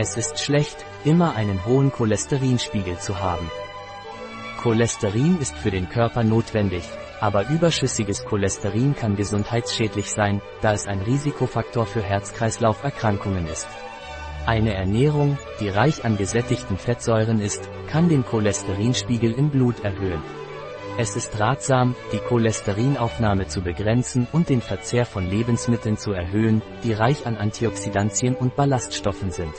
Es ist schlecht, immer einen hohen Cholesterinspiegel zu haben. Cholesterin ist für den Körper notwendig, aber überschüssiges Cholesterin kann gesundheitsschädlich sein, da es ein Risikofaktor für Herz-Kreislauf-Erkrankungen ist. Eine Ernährung, die reich an gesättigten Fettsäuren ist, kann den Cholesterinspiegel im Blut erhöhen. Es ist ratsam, die Cholesterinaufnahme zu begrenzen und den Verzehr von Lebensmitteln zu erhöhen, die reich an Antioxidantien und Ballaststoffen sind.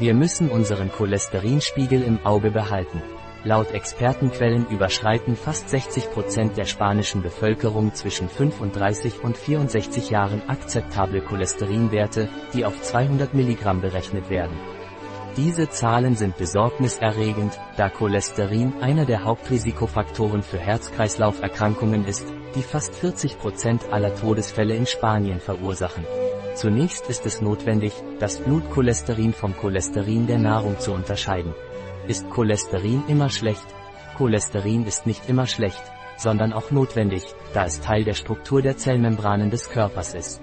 Wir müssen unseren Cholesterinspiegel im Auge behalten. Laut Expertenquellen überschreiten fast 60 Prozent der spanischen Bevölkerung zwischen 35 und 64 Jahren akzeptable Cholesterinwerte, die auf 200 Milligramm berechnet werden. Diese Zahlen sind besorgniserregend, da Cholesterin einer der Hauptrisikofaktoren für Herz-Kreislauf-Erkrankungen ist, die fast 40 Prozent aller Todesfälle in Spanien verursachen. Zunächst ist es notwendig, das Blutcholesterin vom Cholesterin der Nahrung zu unterscheiden. Ist Cholesterin immer schlecht? Cholesterin ist nicht immer schlecht, sondern auch notwendig, da es Teil der Struktur der Zellmembranen des Körpers ist.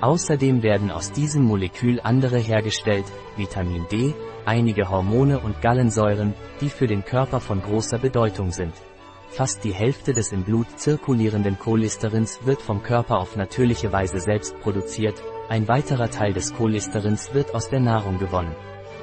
Außerdem werden aus diesem Molekül andere hergestellt, Vitamin D, einige Hormone und Gallensäuren, die für den Körper von großer Bedeutung sind. Fast die Hälfte des im Blut zirkulierenden Cholesterins wird vom Körper auf natürliche Weise selbst produziert, ein weiterer Teil des Cholesterins wird aus der Nahrung gewonnen.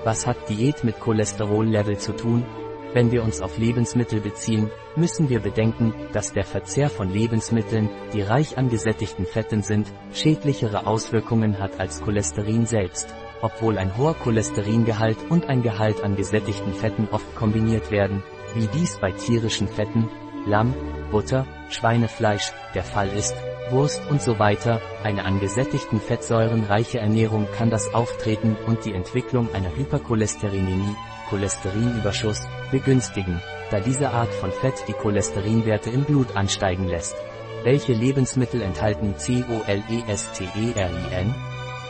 Was hat Diät mit Cholesterollevel zu tun? Wenn wir uns auf Lebensmittel beziehen, müssen wir bedenken, dass der Verzehr von Lebensmitteln, die reich an gesättigten Fetten sind, schädlichere Auswirkungen hat als Cholesterin selbst, obwohl ein hoher Cholesteringehalt und ein Gehalt an gesättigten Fetten oft kombiniert werden, wie dies bei tierischen Fetten, Lamm, Butter, Schweinefleisch, der Fall ist, Wurst und so weiter, eine an gesättigten Fettsäuren reiche Ernährung kann das Auftreten und die Entwicklung einer Hypercholesterinämie, Cholesterinüberschuss, begünstigen, da diese Art von Fett die Cholesterinwerte im Blut ansteigen lässt. Welche Lebensmittel enthalten Cholesterin?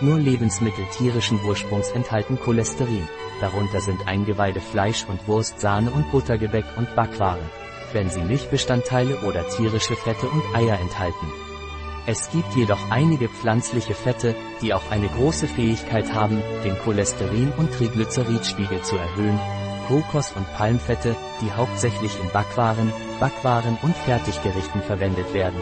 Nur Lebensmittel tierischen Ursprungs enthalten Cholesterin. Darunter sind Eingeweide Fleisch und Wurst, Sahne und Buttergebäck und Backwaren. Wenn sie Milchbestandteile oder tierische Fette und Eier enthalten. Es gibt jedoch einige pflanzliche Fette, die auch eine große Fähigkeit haben, den Cholesterin- und Triglyceridspiegel zu erhöhen. Kokos- und Palmfette, die hauptsächlich in Backwaren, Backwaren und Fertiggerichten verwendet werden.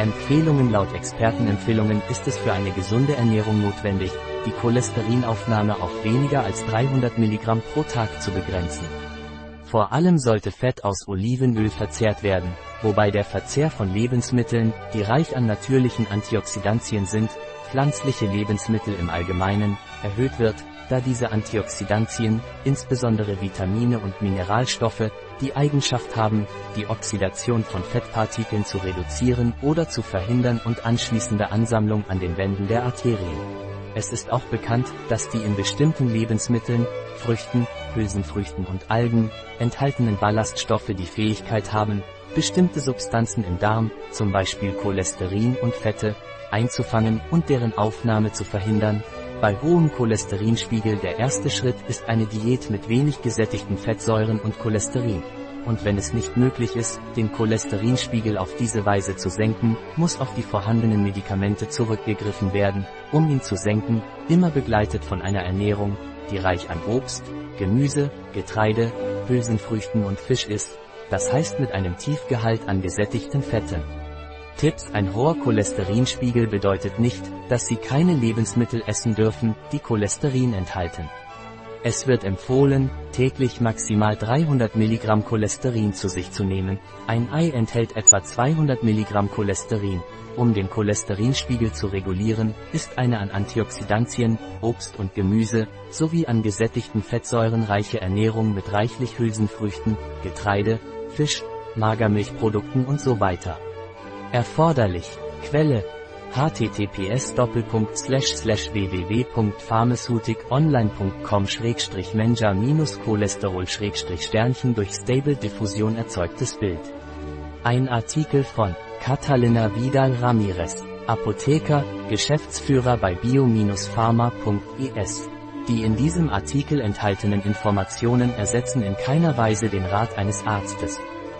Empfehlungen Laut Expertenempfehlungen ist es für eine gesunde Ernährung notwendig, die Cholesterinaufnahme auf weniger als 300 Milligramm pro Tag zu begrenzen. Vor allem sollte Fett aus Olivenöl verzehrt werden, wobei der Verzehr von Lebensmitteln, die reich an natürlichen Antioxidantien sind, pflanzliche Lebensmittel im Allgemeinen, erhöht wird, da diese Antioxidantien, insbesondere Vitamine und Mineralstoffe, die Eigenschaft haben, die Oxidation von Fettpartikeln zu reduzieren oder zu verhindern und anschließende Ansammlung an den Wänden der Arterien. Es ist auch bekannt, dass die in bestimmten Lebensmitteln, Früchten, Hülsenfrüchten und Algen, enthaltenen Ballaststoffe die Fähigkeit haben, bestimmte Substanzen im Darm, zum Beispiel Cholesterin und Fette, einzufangen und deren Aufnahme zu verhindern. Bei hohem Cholesterinspiegel der erste Schritt ist eine Diät mit wenig gesättigten Fettsäuren und Cholesterin und wenn es nicht möglich ist, den Cholesterinspiegel auf diese Weise zu senken, muss auf die vorhandenen Medikamente zurückgegriffen werden, um ihn zu senken, immer begleitet von einer Ernährung, die reich an Obst, Gemüse, Getreide, Hülsenfrüchten und Fisch ist, das heißt mit einem Tiefgehalt an gesättigten Fetten. Tipps Ein hoher Cholesterinspiegel bedeutet nicht, dass Sie keine Lebensmittel essen dürfen, die Cholesterin enthalten. Es wird empfohlen, täglich maximal 300 Milligramm Cholesterin zu sich zu nehmen. Ein Ei enthält etwa 200 Milligramm Cholesterin. Um den Cholesterinspiegel zu regulieren, ist eine an Antioxidantien, Obst und Gemüse, sowie an gesättigten Fettsäuren reiche Ernährung mit reichlich Hülsenfrüchten, Getreide, Fisch, Magermilchprodukten und so weiter. Erforderlich. Quelle https www.pharmaceuticonline.com menja cholesterol Sternchen durch Stable Diffusion erzeugtes Bild. Ein Artikel von Catalina Vidal Ramirez, Apotheker, Geschäftsführer bei bio-pharma.es. Die in diesem Artikel enthaltenen Informationen ersetzen in keiner Weise den Rat eines Arztes.